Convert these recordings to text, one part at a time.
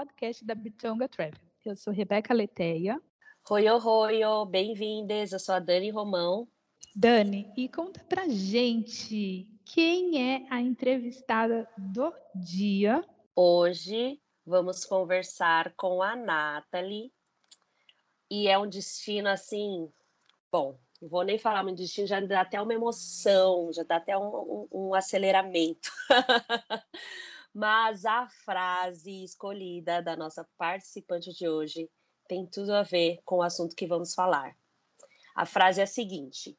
Podcast da Bitonga Travel. Eu sou Rebeca Leteia. Oi, oi, oi, bem-vindas. Eu sou a Dani Romão. Dani, e conta pra gente quem é a entrevistada do dia. Hoje vamos conversar com a Nathalie e é um destino assim, bom, não vou nem falar de destino, já dá até uma emoção, já dá até um, um, um aceleramento. Mas a frase escolhida da nossa participante de hoje tem tudo a ver com o assunto que vamos falar. A frase é a seguinte: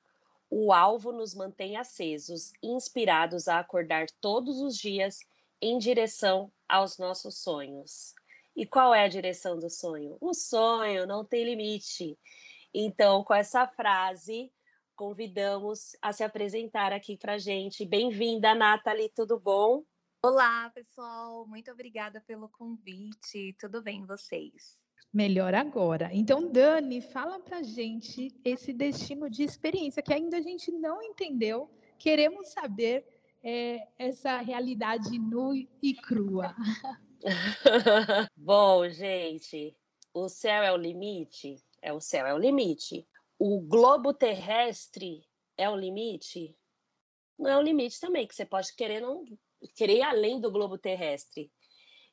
O alvo nos mantém acesos, inspirados a acordar todos os dias em direção aos nossos sonhos. E qual é a direção do sonho? O sonho não tem limite. Então, com essa frase, convidamos a se apresentar aqui para gente. Bem-vinda, Nathalie, tudo bom? Olá, pessoal. Muito obrigada pelo convite. Tudo bem, vocês? Melhor agora. Então, Dani, fala pra gente esse destino de experiência que ainda a gente não entendeu. Queremos saber é, essa realidade nua e crua. Bom, gente, o céu é o limite? É o céu é o limite. O globo terrestre é o limite? Não é o limite também, que você pode querer não querer ir além do globo terrestre.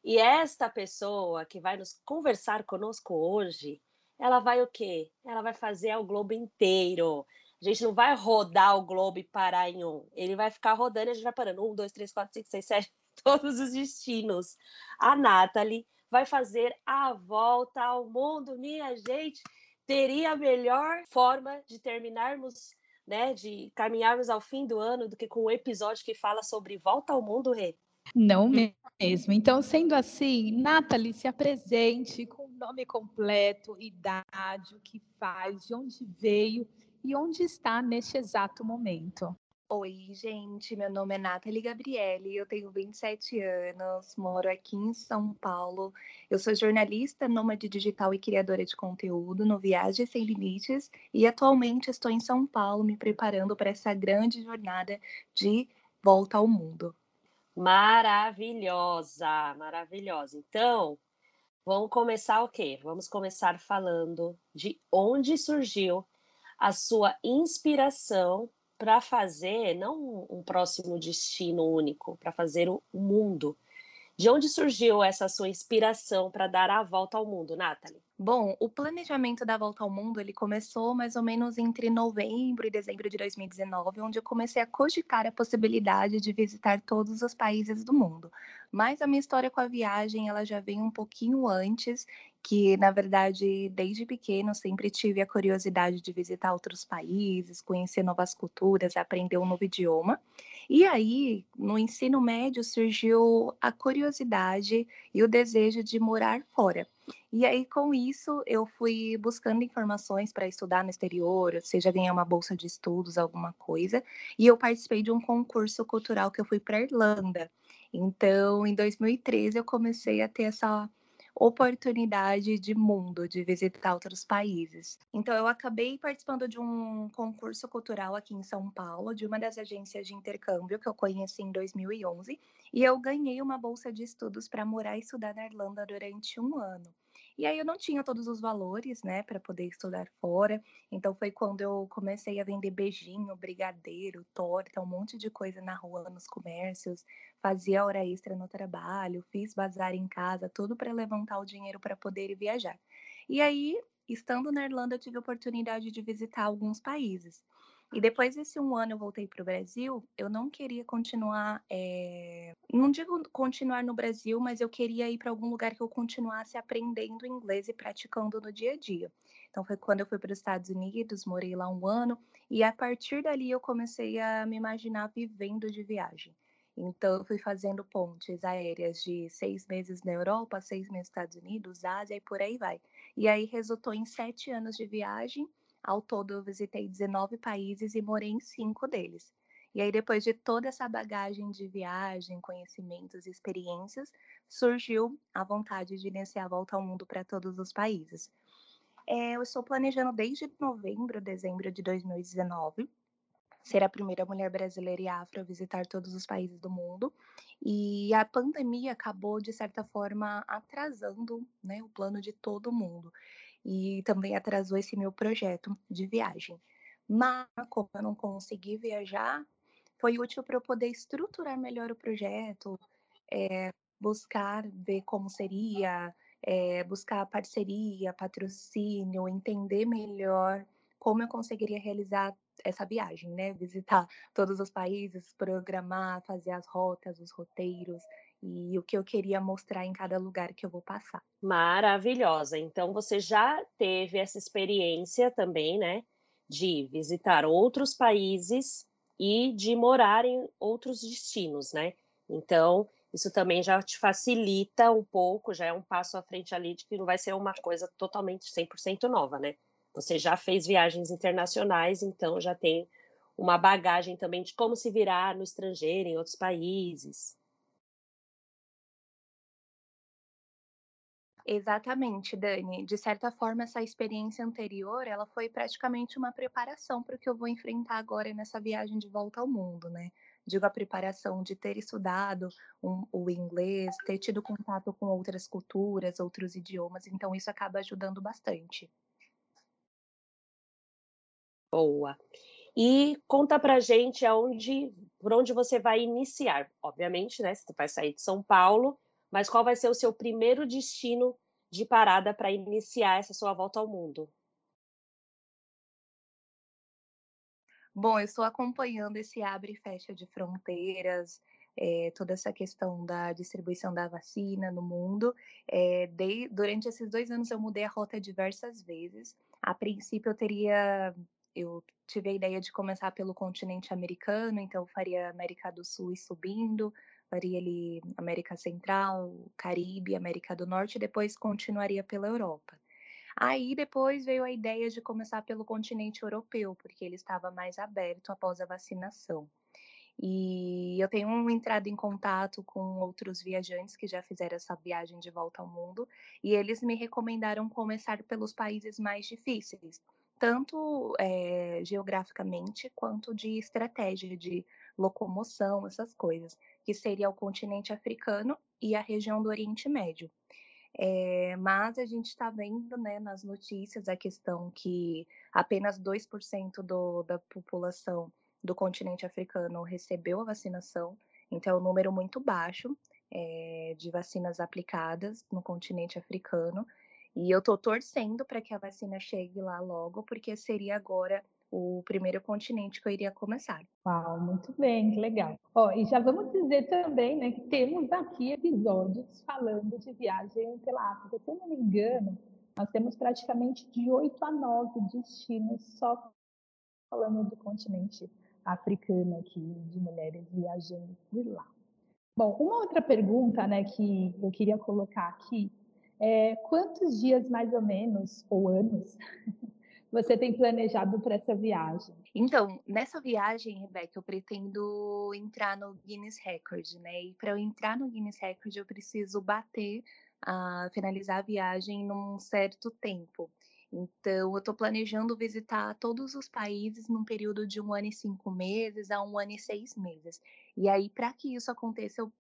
E esta pessoa que vai nos conversar conosco hoje, ela vai o quê? Ela vai fazer o globo inteiro. A gente não vai rodar o globo e parar em um. Ele vai ficar rodando e a gente vai parando. Um, dois, três, quatro, cinco, seis, sete, todos os destinos. A Nathalie vai fazer a volta ao mundo. Minha gente, teria a melhor forma de terminarmos né, de caminharmos ao fim do ano do que com um episódio que fala sobre volta ao mundo, Rê? Não mesmo. Então, sendo assim, Nathalie, se apresente com o nome completo, idade, o que faz, de onde veio e onde está neste exato momento. Oi, gente, meu nome é Nathalie Gabriele, eu tenho 27 anos, moro aqui em São Paulo. Eu sou jornalista, nômade digital e criadora de conteúdo no Viagem Sem Limites e atualmente estou em São Paulo me preparando para essa grande jornada de volta ao mundo. Maravilhosa, maravilhosa. Então, vamos começar o quê? Vamos começar falando de onde surgiu a sua inspiração para fazer não um próximo destino único, para fazer o mundo. De onde surgiu essa sua inspiração para dar a volta ao mundo, Nathalie? Bom, o planejamento da volta ao mundo ele começou mais ou menos entre novembro e dezembro de 2019, onde eu comecei a cogitar a possibilidade de visitar todos os países do mundo. Mas a minha história com a viagem ela já vem um pouquinho antes, que na verdade desde pequeno sempre tive a curiosidade de visitar outros países, conhecer novas culturas, aprender um novo idioma. E aí, no ensino médio surgiu a curiosidade e o desejo de morar fora. E aí, com isso, eu fui buscando informações para estudar no exterior, seja ganhar uma bolsa de estudos, alguma coisa. E eu participei de um concurso cultural que eu fui para Irlanda. Então, em 2013, eu comecei a ter essa oportunidade de mundo, de visitar outros países. Então, eu acabei participando de um concurso cultural aqui em São Paulo, de uma das agências de intercâmbio que eu conheci em 2011, e eu ganhei uma bolsa de estudos para morar e estudar na Irlanda durante um ano. E aí eu não tinha todos os valores, né, para poder estudar fora. Então foi quando eu comecei a vender beijinho, brigadeiro, torta, um monte de coisa na rua, nos comércios, fazia hora extra no trabalho, fiz bazar em casa, tudo para levantar o dinheiro para poder viajar. E aí, estando na Irlanda, eu tive a oportunidade de visitar alguns países. E depois desse um ano eu voltei para o Brasil, eu não queria continuar, é... não digo continuar no Brasil, mas eu queria ir para algum lugar que eu continuasse aprendendo inglês e praticando no dia a dia. Então foi quando eu fui para os Estados Unidos, morei lá um ano, e a partir dali eu comecei a me imaginar vivendo de viagem. Então, eu fui fazendo pontes aéreas de seis meses na Europa, seis meses nos Estados Unidos, Ásia e por aí vai. E aí resultou em sete anos de viagem. Ao todo, eu visitei 19 países e morei em cinco deles. E aí, depois de toda essa bagagem de viagem, conhecimentos e experiências, surgiu a vontade de iniciar a volta ao mundo para todos os países. É, eu estou planejando desde novembro, dezembro de 2019 ser a primeira mulher brasileira e afro a visitar todos os países do mundo. E a pandemia acabou, de certa forma, atrasando né, o plano de todo mundo. E também atrasou esse meu projeto de viagem. Mas, como eu não consegui viajar, foi útil para eu poder estruturar melhor o projeto, é, buscar ver como seria, é, buscar parceria, patrocínio, entender melhor como eu conseguiria realizar essa viagem, né? Visitar todos os países, programar, fazer as rotas, os roteiros e o que eu queria mostrar em cada lugar que eu vou passar. Maravilhosa. Então você já teve essa experiência também, né, de visitar outros países e de morar em outros destinos, né? Então, isso também já te facilita um pouco, já é um passo à frente ali de que não vai ser uma coisa totalmente 100% nova, né? Você já fez viagens internacionais, então já tem uma bagagem também de como se virar no estrangeiro, em outros países. Exatamente, Dani. De certa forma, essa experiência anterior, ela foi praticamente uma preparação para o que eu vou enfrentar agora nessa viagem de volta ao mundo, né? Digo a preparação de ter estudado um, o inglês, ter tido contato com outras culturas, outros idiomas, então isso acaba ajudando bastante. Boa. E conta pra gente aonde, por onde você vai iniciar. Obviamente, né? Você vai sair de São Paulo, mas qual vai ser o seu primeiro destino de parada para iniciar essa sua volta ao mundo? Bom, eu estou acompanhando esse abre e fecha de fronteiras, é, toda essa questão da distribuição da vacina no mundo. É, de, durante esses dois anos eu mudei a rota diversas vezes. A princípio eu teria eu tive a ideia de começar pelo continente americano, então faria América do Sul e subindo, faria ali América Central, Caribe, América do Norte, e depois continuaria pela Europa. Aí depois veio a ideia de começar pelo continente europeu, porque ele estava mais aberto após a vacinação. E eu tenho entrado em contato com outros viajantes que já fizeram essa viagem de volta ao mundo, e eles me recomendaram começar pelos países mais difíceis, tanto é, geograficamente quanto de estratégia de locomoção, essas coisas, que seria o continente africano e a região do Oriente Médio. É, mas a gente está vendo né, nas notícias a questão que apenas 2% do, da população do continente africano recebeu a vacinação, então é um número muito baixo é, de vacinas aplicadas no continente africano. E eu estou torcendo para que a vacina chegue lá logo, porque seria agora o primeiro continente que eu iria começar. Uau, muito bem, que legal. Ó, e já vamos dizer também, né, que temos aqui episódios falando de viagem pela África. Se eu não me engano, nós temos praticamente de oito a nove destinos só falando do continente africano aqui, de mulheres viajando por lá. Bom, uma outra pergunta, né, que eu queria colocar aqui é, quantos dias mais ou menos, ou anos, você tem planejado para essa viagem? Então, nessa viagem, Rebeca, eu pretendo entrar no Guinness Record, né? E para eu entrar no Guinness Record, eu preciso bater, finalizar a viagem num certo tempo. Então, eu estou planejando visitar todos os países num período de um ano e cinco meses a um ano e seis meses. E aí, para que isso aconteça, eu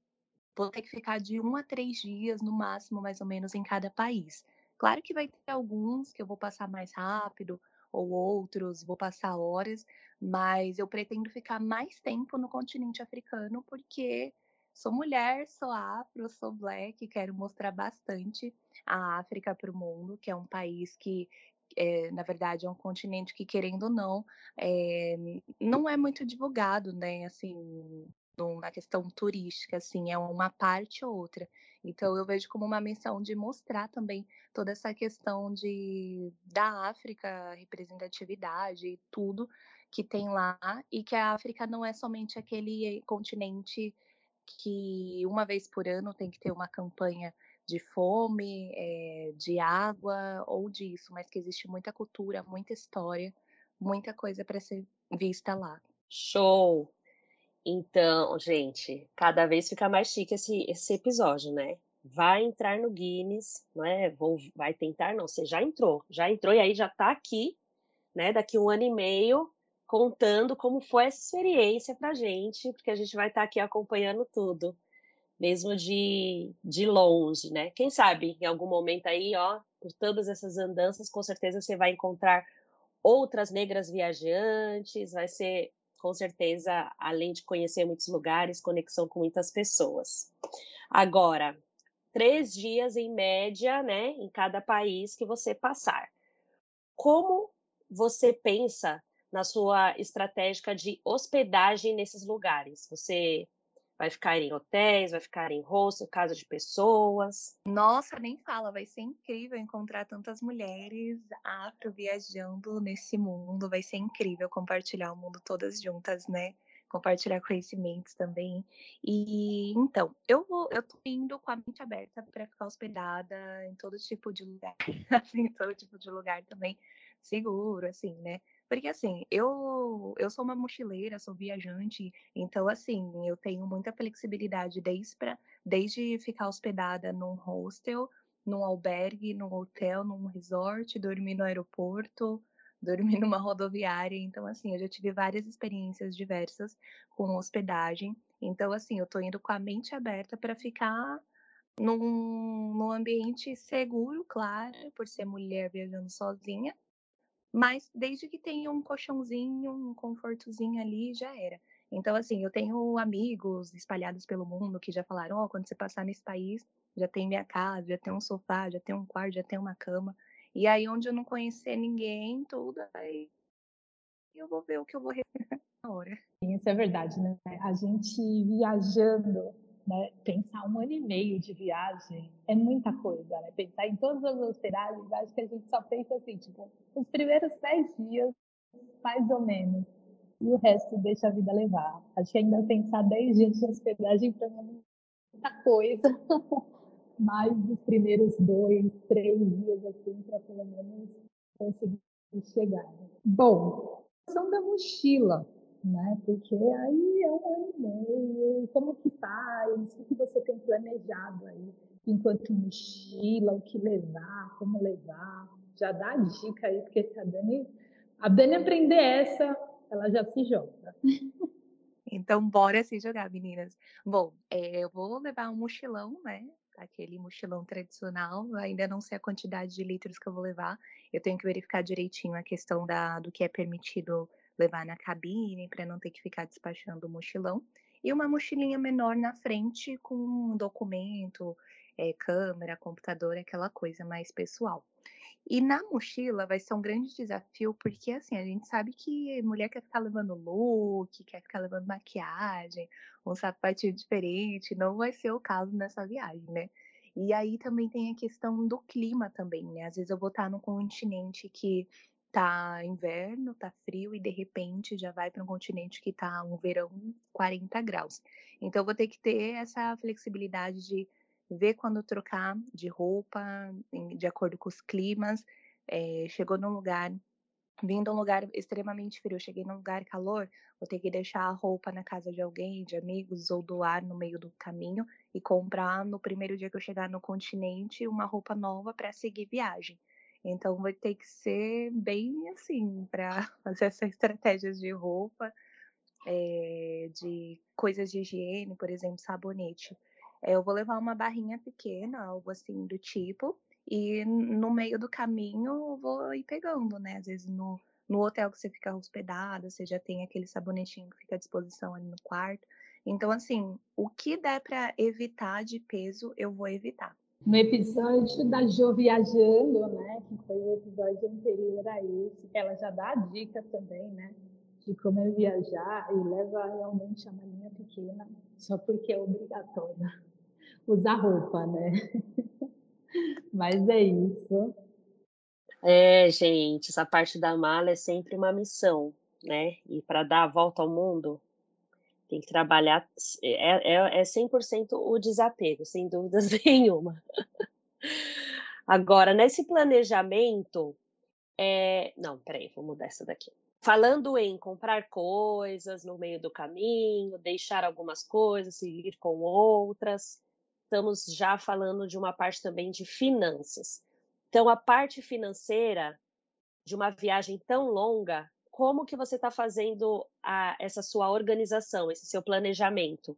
vou ter que ficar de um a três dias, no máximo, mais ou menos, em cada país. Claro que vai ter alguns que eu vou passar mais rápido, ou outros vou passar horas, mas eu pretendo ficar mais tempo no continente africano, porque sou mulher, sou afro, sou black, quero mostrar bastante a África para o mundo, que é um país que é, na verdade, é um continente que, querendo ou não, é, não é muito divulgado, né? Assim, na questão turística, assim, é uma parte ou outra. Então eu vejo como uma missão de mostrar também toda essa questão de da África, representatividade e tudo que tem lá, e que a África não é somente aquele continente que uma vez por ano tem que ter uma campanha de fome, é, de água ou disso, mas que existe muita cultura, muita história, muita coisa para ser vista lá. Show! Então, gente, cada vez fica mais chique esse, esse episódio, né? Vai entrar no Guinness, não é? Vou, vai tentar, não, você já entrou, já entrou e aí já está aqui, né? Daqui um ano e meio, contando como foi essa experiência para gente, porque a gente vai estar tá aqui acompanhando tudo mesmo de, de longe, né? Quem sabe em algum momento aí, ó, por todas essas andanças, com certeza você vai encontrar outras negras viajantes, vai ser, com certeza, além de conhecer muitos lugares, conexão com muitas pessoas. Agora, três dias em média, né, em cada país que você passar. Como você pensa na sua estratégia de hospedagem nesses lugares? Você Vai ficar em hotéis, vai ficar em hostel, casa de pessoas. Nossa, nem fala, vai ser incrível encontrar tantas mulheres afro viajando nesse mundo, vai ser incrível compartilhar o mundo todas juntas, né? Compartilhar conhecimentos também. E então, eu vou, eu tô indo com a mente aberta para ficar hospedada em todo tipo de lugar, em todo tipo de lugar também seguro, assim, né? Porque assim, eu, eu sou uma mochileira, sou viajante, então assim, eu tenho muita flexibilidade desde, pra, desde ficar hospedada num hostel, num albergue, num hotel, num resort, dormir no aeroporto, dormir numa rodoviária. Então, assim, eu já tive várias experiências diversas com hospedagem. Então, assim, eu tô indo com a mente aberta para ficar num, num ambiente seguro, claro, por ser mulher viajando sozinha, mas desde que tenha um colchãozinho, um confortozinho ali, já era. Então, assim, eu tenho amigos espalhados pelo mundo que já falaram: Ó, oh, quando você passar nesse país, já tem minha casa, já tem um sofá, já tem um quarto, já tem uma cama. E aí, onde eu não conhecer ninguém, tudo, aí eu vou ver o que eu vou na hora. Isso é verdade, né? A gente viajando né, pensar um ano e meio de viagem é muita coisa, né? Pensar em todas as hospedagens, acho que a gente só pensa assim, tipo, os primeiros dez dias, mais ou menos, e o resto deixa a vida levar. Acho que ainda pensar dez dias de hospedagem para mim é muita coisa, mais os primeiros dois, três dias, assim, para pelo menos conseguir chegar. Bom, a questão da mochila né? Porque aí é um ano e meio, como que faz, o que você tem planejado aí, enquanto mochila, o que levar, como levar, já dá dica aí, porque se a Dani, a Dani aprender essa, ela já se joga. Então, bora se jogar, meninas. Bom, é, eu vou levar um mochilão, né? Aquele mochilão tradicional. Ainda não sei a quantidade de litros que eu vou levar. Eu tenho que verificar direitinho a questão da, do que é permitido levar na cabine para não ter que ficar despachando o mochilão. E uma mochilinha menor na frente com um documento, é, câmera, computador, aquela coisa mais pessoal. E na mochila vai ser um grande desafio, porque assim, a gente sabe que mulher quer ficar levando look, quer ficar levando maquiagem, um sapatinho diferente, não vai ser o caso nessa viagem, né? E aí também tem a questão do clima também, né? Às vezes eu vou estar no continente que tá inverno, tá frio e de repente já vai para um continente que tá um verão 40 graus. Então vou ter que ter essa flexibilidade de ver quando trocar de roupa, de acordo com os climas. É, chegou num lugar, vindo um lugar extremamente frio, cheguei num lugar calor, vou ter que deixar a roupa na casa de alguém, de amigos ou doar no meio do caminho e comprar no primeiro dia que eu chegar no continente uma roupa nova para seguir viagem. Então vai ter que ser bem assim para fazer essas estratégias de roupa, é, de coisas de higiene, por exemplo, sabonete. É, eu vou levar uma barrinha pequena, algo assim do tipo, e no meio do caminho eu vou ir pegando, né? Às vezes no, no hotel que você fica hospedado, você já tem aquele sabonetinho que fica à disposição ali no quarto. Então, assim, o que der para evitar de peso, eu vou evitar no episódio da Jo viajando, né, que foi o episódio anterior a esse, ela já dá dicas também, né, de como é viajar e leva realmente a malinha pequena, só porque é obrigatório usar roupa, né? Mas é isso. É, gente, essa parte da mala é sempre uma missão, né? E para dar a volta ao mundo Tem que trabalhar, é, é, é 100% o desapego, sem dúvidas nenhuma. Agora, nesse planejamento, é... não, peraí, vou mudar essa daqui. Falando em comprar coisas no meio do caminho, deixar algumas coisas, seguir com outras, estamos já falando de uma parte também de finanças. Então, a parte financeira de uma viagem tão longa, como que você está fazendo a, essa sua organização, esse seu planejamento?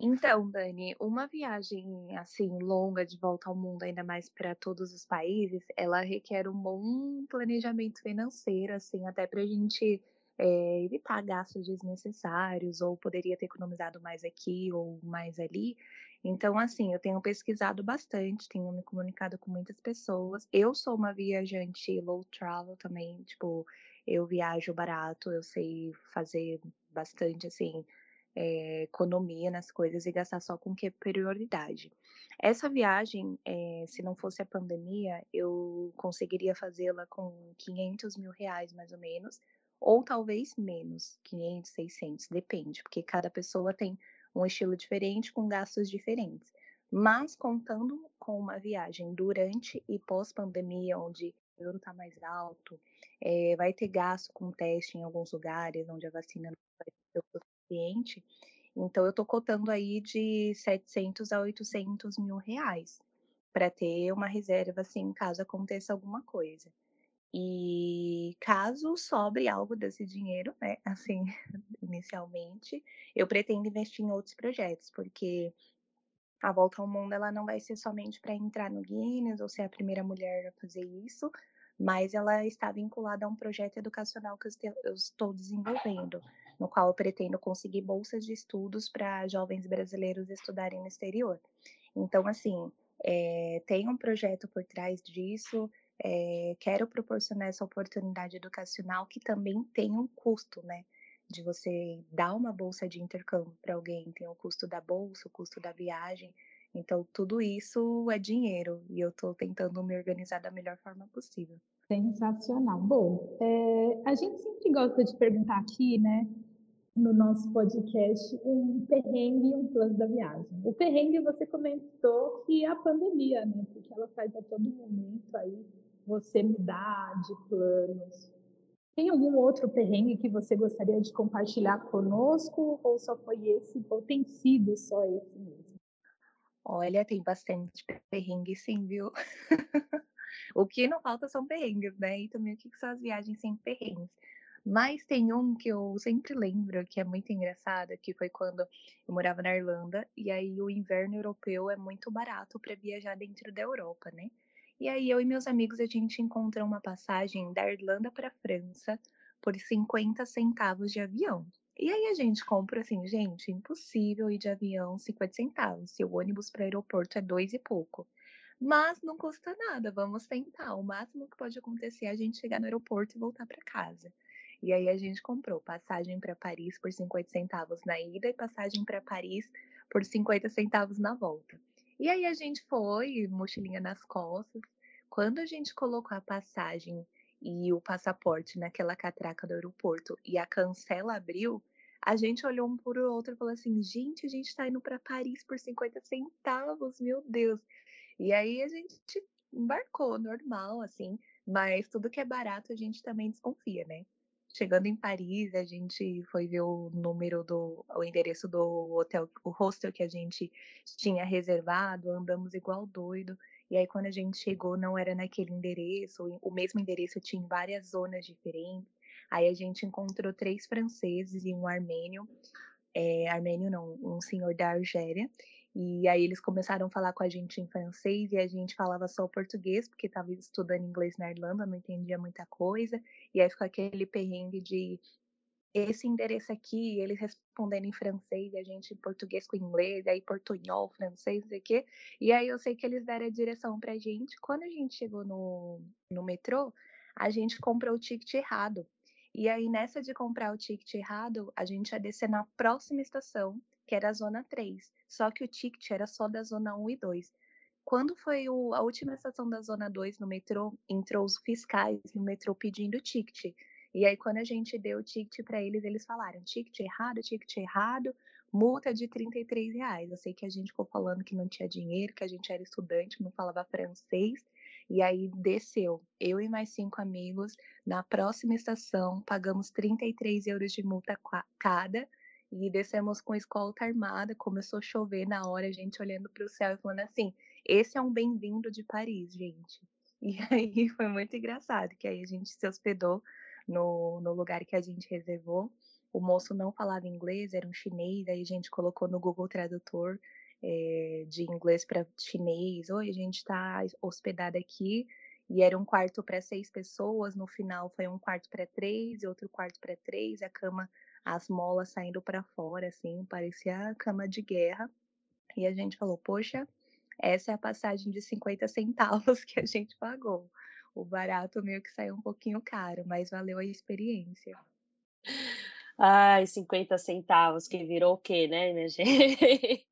Então, Dani, uma viagem assim longa de volta ao mundo, ainda mais para todos os países, ela requer um bom planejamento financeiro, assim, até para a gente é, evitar gastos desnecessários, ou poderia ter economizado mais aqui ou mais ali. Então, assim, eu tenho pesquisado bastante, tenho me comunicado com muitas pessoas. Eu sou uma viajante low travel também, tipo, eu viajo barato, eu sei fazer bastante, assim, é, economia nas coisas e gastar só com que é prioridade. Essa viagem, é, se não fosse a pandemia, eu conseguiria fazê-la com 500 mil reais, mais ou menos, ou talvez menos, 500, 600, depende, porque cada pessoa tem um estilo diferente, com gastos diferentes. Mas contando com uma viagem durante e pós-pandemia, onde o euro está mais alto, é, vai ter gasto com teste em alguns lugares, onde a vacina não vai ser o suficiente. Então, eu estou cotando aí de 700 a 800 mil reais para ter uma reserva, assim, caso aconteça alguma coisa. E caso sobre algo desse dinheiro, né, assim, inicialmente, eu pretendo investir em outros projetos, porque a volta ao mundo ela não vai ser somente para entrar no Guinness ou ser a primeira mulher a fazer isso, mas ela está vinculada a um projeto educacional que eu estou desenvolvendo, no qual eu pretendo conseguir bolsas de estudos para jovens brasileiros estudarem no exterior. Então, assim, é, tem um projeto por trás disso, é, quero proporcionar essa oportunidade educacional que também tem um custo, né? De você dar uma bolsa de intercâmbio para alguém, tem o custo da bolsa, o custo da viagem. Então, tudo isso é dinheiro e eu estou tentando me organizar da melhor forma possível. Sensacional. Bom, é, a gente sempre gosta de perguntar aqui, né, no nosso podcast, um perrengue e um plano da viagem. O perrengue você comentou que é a pandemia, né, porque ela faz a todo momento aí você mudar de planos. Tem algum outro perrengue que você gostaria de compartilhar conosco ou só foi esse, ou tem sido só esse mesmo? Olha, tem bastante perrengue sim, viu? o que não falta são perrengues, né? E também o que são as viagens sem perrengues. Mas tem um que eu sempre lembro, que é muito engraçado, que foi quando eu morava na Irlanda, e aí o inverno europeu é muito barato para viajar dentro da Europa, né? E aí eu e meus amigos a gente encontrou uma passagem da Irlanda para a França por 50 centavos de avião. E aí a gente compra assim, gente, impossível ir de avião 50 centavos. Se o ônibus para o aeroporto é dois e pouco. Mas não custa nada, vamos tentar. O máximo que pode acontecer é a gente chegar no aeroporto e voltar para casa. E aí a gente comprou passagem para Paris por 50 centavos na ida e passagem para Paris por 50 centavos na volta. E aí a gente foi, mochilinha nas costas. Quando a gente colocou a passagem e o passaporte naquela catraca do aeroporto e a cancela abriu, a gente olhou um por outro e falou assim: gente, a gente está indo para Paris por 50 centavos, meu Deus. E aí a gente embarcou normal, assim, mas tudo que é barato a gente também desconfia, né? Chegando em Paris, a gente foi ver o número do, o endereço do hotel, o hostel que a gente tinha reservado, andamos igual doido. E aí, quando a gente chegou, não era naquele endereço, o mesmo endereço tinha várias zonas diferentes. Aí a gente encontrou três franceses e um armênio, é, armênio não, um senhor da Argélia. E aí eles começaram a falar com a gente em francês e a gente falava só português, porque estava estudando inglês na Irlanda, não entendia muita coisa. E aí ficou aquele perrengue de esse endereço aqui, eles respondendo em francês, a gente em português com inglês, aí portunhol, francês, não sei o quê. E aí eu sei que eles deram a direção pra gente. Quando a gente chegou no, no metrô, a gente comprou o ticket errado. E aí, nessa de comprar o ticket errado, a gente ia descer na próxima estação, que era a zona 3. Só que o ticket era só da zona 1 e 2. Quando foi o, a última estação da zona 2 no metrô, entrou os fiscais no metrô pedindo ticket. E aí, quando a gente deu o ticket para eles, eles falaram: ticket errado, ticket errado, multa de 33 reais. Eu sei que a gente ficou falando que não tinha dinheiro, que a gente era estudante, não falava francês. E aí desceu. Eu e mais cinco amigos, na próxima estação, pagamos 33 euros de multa cada. E descemos com escolta armada. Começou a chover na hora, a gente olhando para o céu e falando assim: esse é um bem-vindo de Paris, gente. E aí foi muito engraçado, que aí a gente se hospedou no, no lugar que a gente reservou. O moço não falava inglês, era um chinês, aí a gente colocou no Google Tradutor é, de inglês para chinês. Oi, a gente está hospedada aqui. E era um quarto para seis pessoas. No final foi um quarto para três e outro quarto para três. A cama, as molas saindo para fora, assim, parecia cama de guerra. E a gente falou: Poxa, essa é a passagem de 50 centavos que a gente pagou. O barato meio que saiu um pouquinho caro, mas valeu a experiência. Ai, 50 centavos, que virou o quê, né, minha gente?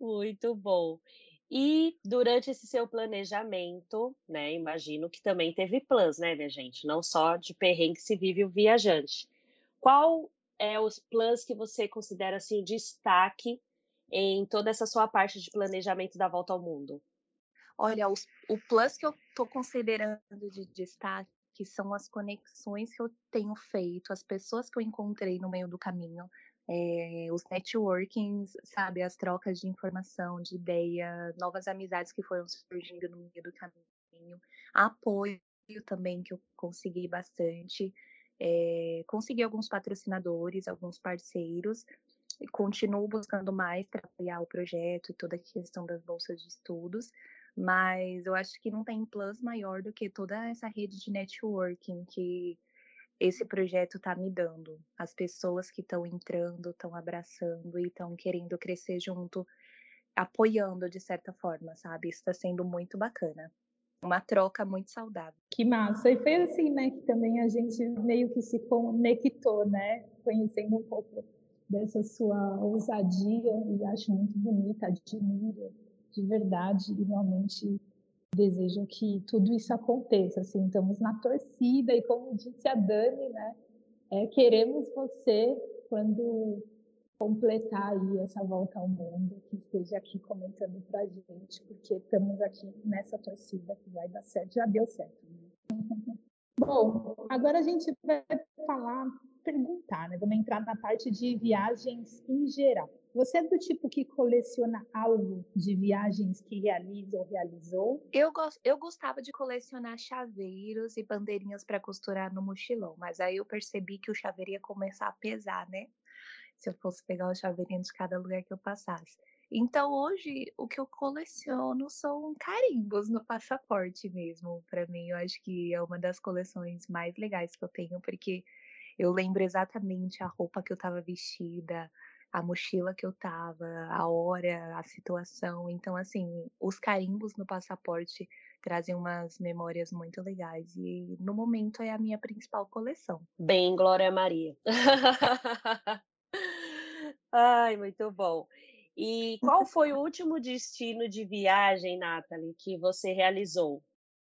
Muito bom. E durante esse seu planejamento, né, imagino que também teve plans, né, minha gente? Não só de perrengue se vive o viajante. Qual é os plans que você considera assim o destaque em toda essa sua parte de planejamento da volta ao mundo? Olha, os, o plus que eu estou considerando de destaque são as conexões que eu tenho feito, as pessoas que eu encontrei no meio do caminho, é, os networkings, sabe, as trocas de informação, de ideia, novas amizades que foram surgindo no meio do caminho, apoio também que eu consegui bastante, é, consegui alguns patrocinadores, alguns parceiros, e continuo buscando mais para apoiar o projeto e toda a questão das bolsas de estudos, mas eu acho que não tem plus maior do que toda essa rede de networking que esse projeto está me dando. As pessoas que estão entrando, estão abraçando e estão querendo crescer junto, apoiando de certa forma, sabe? Está sendo muito bacana. Uma troca muito saudável. Que massa! E foi assim, né, que também a gente meio que se conectou, né? Conhecendo um pouco dessa sua ousadia e acho muito bonita, admiro de verdade e realmente desejo que tudo isso aconteça. Assim, estamos na torcida e como disse a Dani, né, é, queremos você quando completar aí essa volta ao mundo, que esteja aqui comentando para a gente, porque estamos aqui nessa torcida que vai dar certo. Já deu certo. Né? Bom, agora a gente vai falar, perguntar, né? Vamos entrar na parte de viagens em geral. Você é do tipo que coleciona algo de viagens que realiza ou realizou? Eu, eu gostava de colecionar chaveiros e bandeirinhas para costurar no mochilão, mas aí eu percebi que o chaveiro ia começar a pesar, né? Se eu fosse pegar o chaveirinho de cada lugar que eu passasse. Então hoje o que eu coleciono são carimbos no passaporte mesmo. Para mim, eu acho que é uma das coleções mais legais que eu tenho, porque eu lembro exatamente a roupa que eu estava vestida, a mochila que eu tava, a hora, a situação. Então, assim, os carimbos no passaporte trazem umas memórias muito legais e no momento é a minha principal coleção. Bem, Glória Maria. Ai, muito bom. E qual foi o último destino de viagem, Nathalie, que você realizou?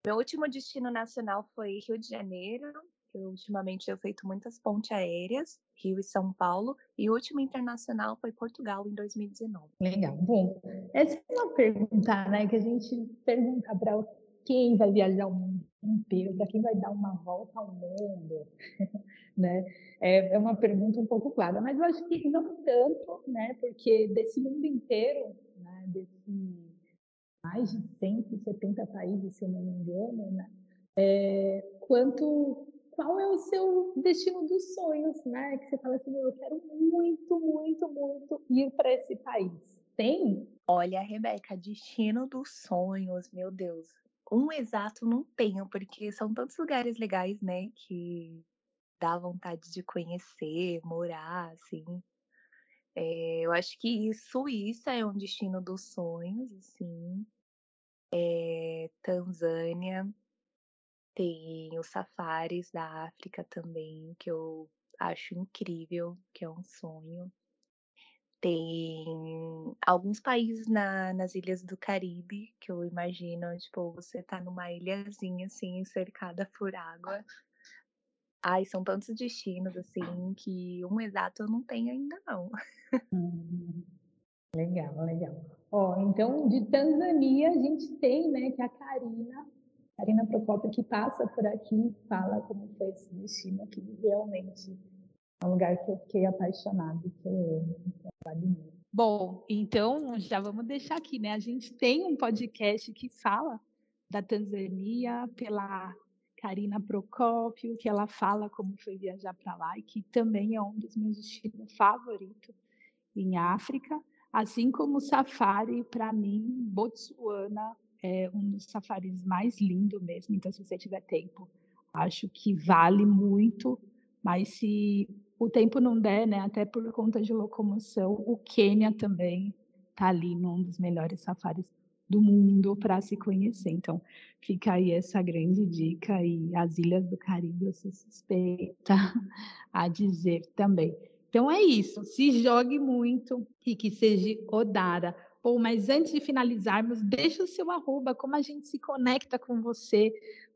Meu último destino nacional foi Rio de Janeiro, eu ultimamente tenho feito muitas pontes aéreas, Rio e São Paulo, e o último internacional foi Portugal em 2019. Legal. Bom, essa é uma pergunta, né, que a gente pergunta para quem vai viajar o mundo inteiro, para quem vai dar uma volta ao mundo, né? É, é uma pergunta um pouco clara, mas eu acho que não tanto, né? Porque desse mundo inteiro, né? Desse mais de 170 países, se eu não me engano, né? É, quanto qual é o seu destino dos sonhos, né? Que você fala assim, eu quero muito, muito, muito ir para esse país. Tem? Olha, Rebeca, destino dos sonhos, meu Deus. Um exato não tenho, porque são tantos lugares legais, né? Que dá vontade de conhecer, morar, assim. É, eu acho que Suíça é um destino dos sonhos, assim. É, Tanzânia, tem os safaris da África também, que eu acho incrível, que é um sonho. Tem alguns países na, nas ilhas do Caribe que eu imagino, tipo, você tá numa ilhazinha assim, cercada por água. Ai, são tantos destinos assim que um exato eu não tenho ainda não. Hum, legal, legal. Ó, então de Tanzânia a gente tem, né, que é a Karina, Karina Procópio que passa por aqui, fala como foi esse destino que realmente é um lugar que eu fiquei apaixonada, que que eu. Bom, então já vamos deixar aqui, né? A gente tem um podcast que fala da Tanzânia pela Karina Procópio, que ela fala como foi viajar para lá e que também é um dos meus destinos favoritos em África, assim como o safari, para mim, Botsuana é um dos safaris mais lindos mesmo, então se você tiver tempo, acho que vale muito, mas se o tempo não der, né, até por conta de locomoção, o Quênia também está ali num dos melhores safaris do mundo para se conhecer. Então, fica aí essa grande dica e as ilhas do Caribe eu sou suspeita a dizer também. Então é isso, se jogue muito e que seja Odara. Mas antes de finalizarmos, deixa o seu arroba, como a gente se conecta com você,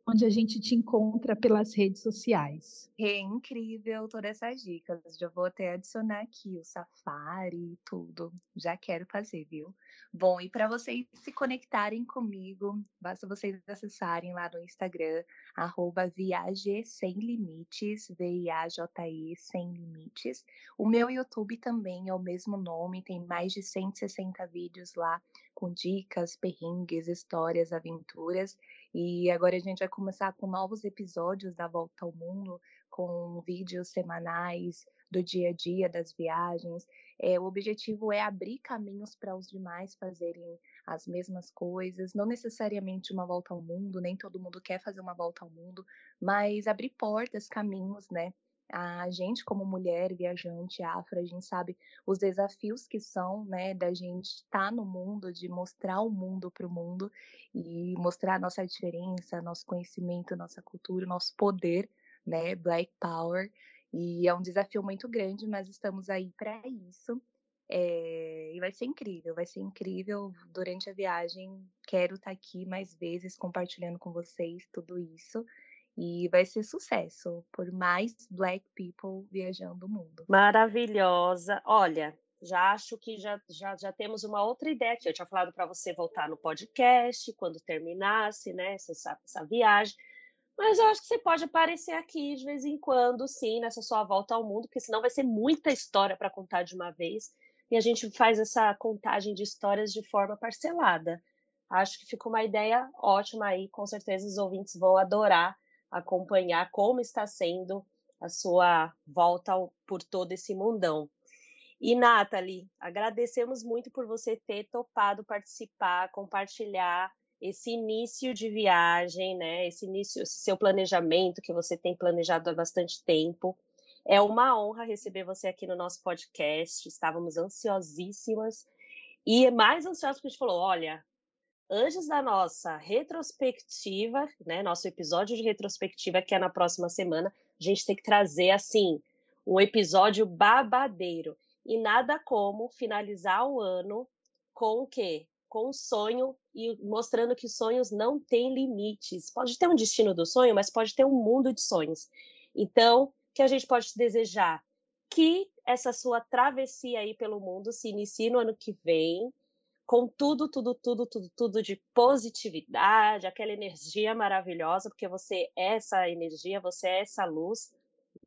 onde a gente te encontra pelas redes sociais. É incrível todas essas dicas. Já vou até adicionar aqui o Safari e tudo. Já quero fazer, viu? Bom, e para vocês se conectarem comigo, basta vocês acessarem lá no Instagram, arroba Viaje Sem Limites, V-I-A-J-E Sem Limites. O meu YouTube também é o mesmo nome, tem mais de 160 vídeos lá com dicas, perrengues, histórias, aventuras. E agora a gente vai começar com novos episódios da Volta ao Mundo, com vídeos semanais do dia a dia das viagens. É, o objetivo é abrir caminhos para os demais fazerem as mesmas coisas, não necessariamente uma volta ao mundo, nem todo mundo quer fazer uma volta ao mundo, mas abrir portas, caminhos, né? A gente, como mulher viajante afro, a gente sabe os desafios que são, né, da gente estar tá no mundo, de mostrar o mundo para o mundo e mostrar nossa diferença, nosso conhecimento, nossa cultura, nosso poder, né, Black Power. E é um desafio muito grande, mas estamos aí para isso. É, e vai ser incrível, vai ser incrível durante a viagem. Quero estar tá aqui mais vezes compartilhando com vocês tudo isso. E vai ser sucesso por mais Black people viajando o mundo. Maravilhosa. Olha, já acho que já, já, já temos uma outra ideia aqui. Eu tinha falado para você voltar no podcast quando terminasse né, essa, essa viagem. Mas eu acho que você pode aparecer aqui de vez em quando, sim, nessa sua volta ao mundo, porque senão vai ser muita história para contar de uma vez. E a gente faz essa contagem de histórias de forma parcelada. Acho que ficou uma ideia ótima aí, com certeza os ouvintes vão adorar acompanhar como está sendo a sua volta por todo esse mundão. E, Nathalie, agradecemos muito por você ter topado participar, compartilhar esse início de viagem, né? Esse início, esse seu planejamento que você tem planejado há bastante tempo. É uma honra receber você aqui no nosso podcast. Estávamos ansiosíssimas e mais ansiosas porque a gente falou: olha, antes da nossa retrospectiva, né, nosso episódio de retrospectiva, que é na próxima semana, a gente tem que trazer, assim, um episódio babadeiro. E nada como finalizar o ano com o quê? Com um sonho e mostrando que sonhos não têm limites. Pode ter um destino do sonho, mas pode ter um mundo de sonhos. Então, que a gente pode desejar que essa sua travessia aí pelo mundo se inicie no ano que vem, com tudo, tudo, tudo, tudo, tudo de positividade, aquela energia maravilhosa, porque você é essa energia, você é essa luz,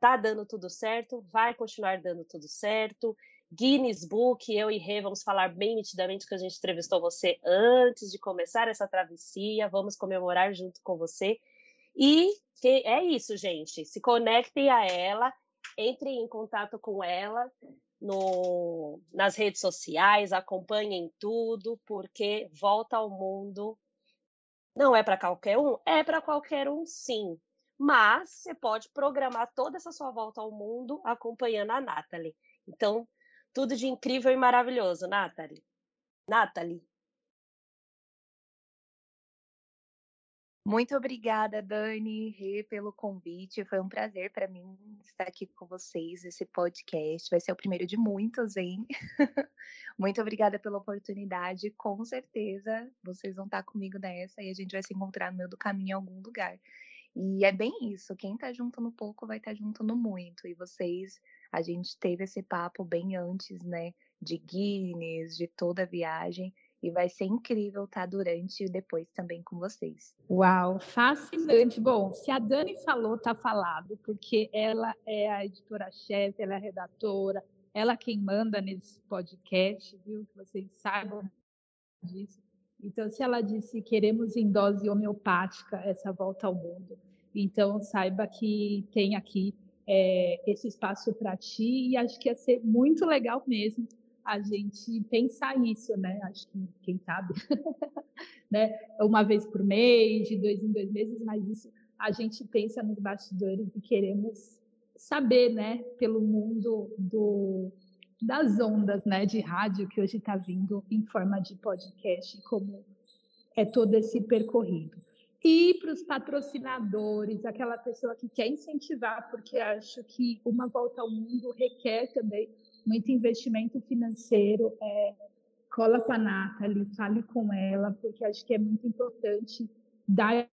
tá dando tudo certo, vai continuar dando tudo certo. Guinness Book, eu e Rê vamos falar bem nitidamente que a gente entrevistou você antes de começar essa travessia, vamos comemorar junto com você. E é isso, gente. Se conectem a ela, entrem em contato com ela, no, nas redes sociais, acompanhem tudo, porque volta ao mundo não é para qualquer um? É para qualquer um, sim. Mas você pode programar toda essa sua volta ao mundo acompanhando a Nathalie. Então, tudo de incrível e maravilhoso, Nathalie. Nathalie. Muito obrigada, Dani, Rê, pelo convite. Foi um prazer para mim estar aqui com vocês nesse podcast. Vai ser o primeiro de muitos, hein? Muito obrigada pela oportunidade. Com certeza vocês vão estar comigo nessa e a gente vai se encontrar no meio do caminho em algum lugar. E é bem isso. Quem tá junto no pouco vai estar junto no muito. E vocês, a gente teve esse papo bem antes, né? De Guinness, de toda a viagem. E vai ser incrível estar durante e depois também com vocês. Uau, fascinante. Bom, se a Dani falou, tá falado, porque ela é a editora-chefe, ela é a redatora, ela quem manda nesse podcast, viu? Que vocês saibam disso. Então, se ela disse queremos em dose homeopática essa volta ao mundo, então saiba que tem aqui é, esse espaço para ti e acho que ia ser muito legal mesmo a gente pensar isso, né? Acho que quem sabe, né? Uma vez por mês, de dois em dois meses, mas isso a gente pensa nos bastidores e queremos saber, né? Pelo mundo do das ondas, né? De rádio que hoje está vindo em forma de podcast, como é todo esse percorrido. E para os patrocinadores, aquela pessoa que quer incentivar, porque acho que uma volta ao mundo requer também muito investimento financeiro. É, cola com a Nathalie, fale com ela, porque acho que é muito importante dar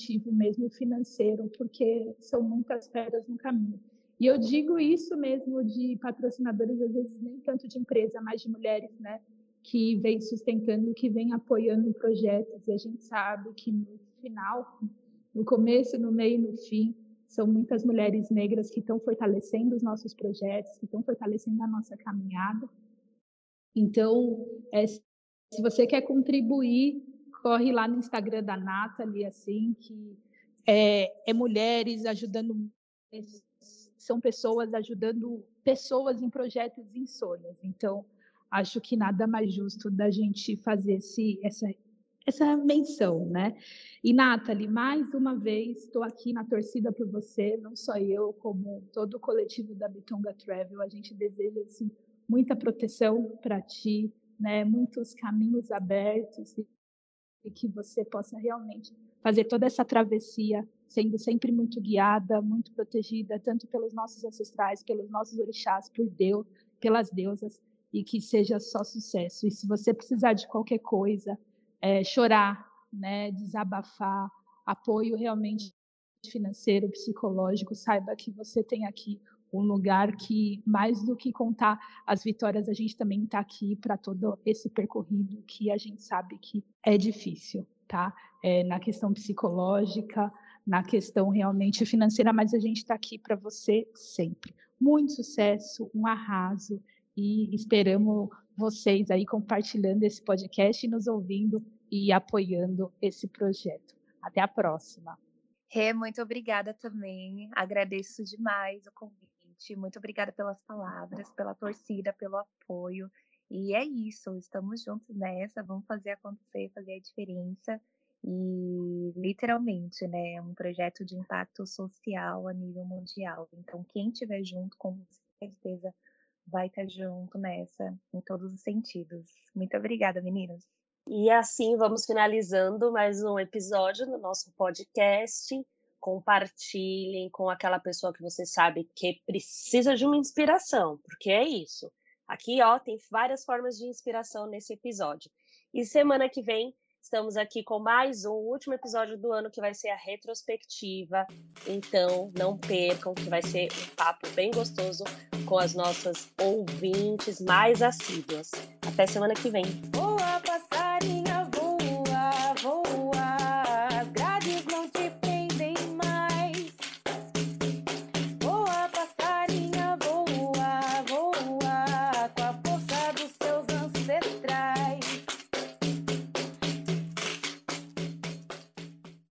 incentivo mesmo financeiro, porque são muitas pedras no caminho. E eu digo isso mesmo de patrocinadores, às vezes nem tanto de empresa, mas de mulheres, né? Que vem sustentando, que vem apoiando projetos. E a gente sabe que no final, no começo, no meio e no fim, são muitas mulheres negras que estão fortalecendo os nossos projetos, que estão fortalecendo a nossa caminhada. Então, é, se você quer contribuir, corre lá no Instagram da Nathalie, assim, que é, é mulheres ajudando, são pessoas ajudando pessoas em projetos sonhos. Então, acho que nada mais justo da gente fazer esse, essa essa menção, né? E Nathalie, mais uma vez, estou aqui na torcida por você, não só eu, como todo o coletivo da Bitonga Travel, a gente deseja assim, muita proteção para ti, né? Muitos caminhos abertos e, que você possa realmente fazer toda essa travessia sendo sempre muito guiada, muito protegida, tanto pelos nossos ancestrais, pelos nossos orixás, por Deus, pelas deusas, e que seja só sucesso. E se você precisar de qualquer coisa, é, chorar, né, desabafar, apoio realmente financeiro, psicológico, saiba que você tem aqui um lugar que, mais do que contar as vitórias, a gente também está aqui para todo esse percorrido que a gente sabe que é difícil, tá? É, na questão psicológica, na questão realmente financeira, mas a gente está aqui para você sempre. Muito sucesso, um arraso e esperamos vocês aí compartilhando esse podcast nos ouvindo e apoiando esse projeto. Até a próxima. Rê, muito obrigada também. Agradeço demais o convite. Muito obrigada pelas palavras, pela torcida, pelo apoio. E é isso, estamos juntos nessa, vamos fazer acontecer, fazer a diferença. E literalmente, né, é um projeto de impacto social a nível mundial. Então, quem estiver junto, com certeza vai estar junto nessa, em todos os sentidos. Muito obrigada, meninas. E assim vamos finalizando mais um episódio do nosso podcast. Compartilhem com aquela pessoa que você sabe que precisa de uma inspiração, porque é isso. Aqui, ó, tem várias formas de inspiração nesse episódio. E semana que vem Estamos aqui com mais um último episódio do ano que vai ser a retrospectiva. Então, não percam que vai ser um papo bem gostoso com as nossas ouvintes mais assíduas. Até semana que vem.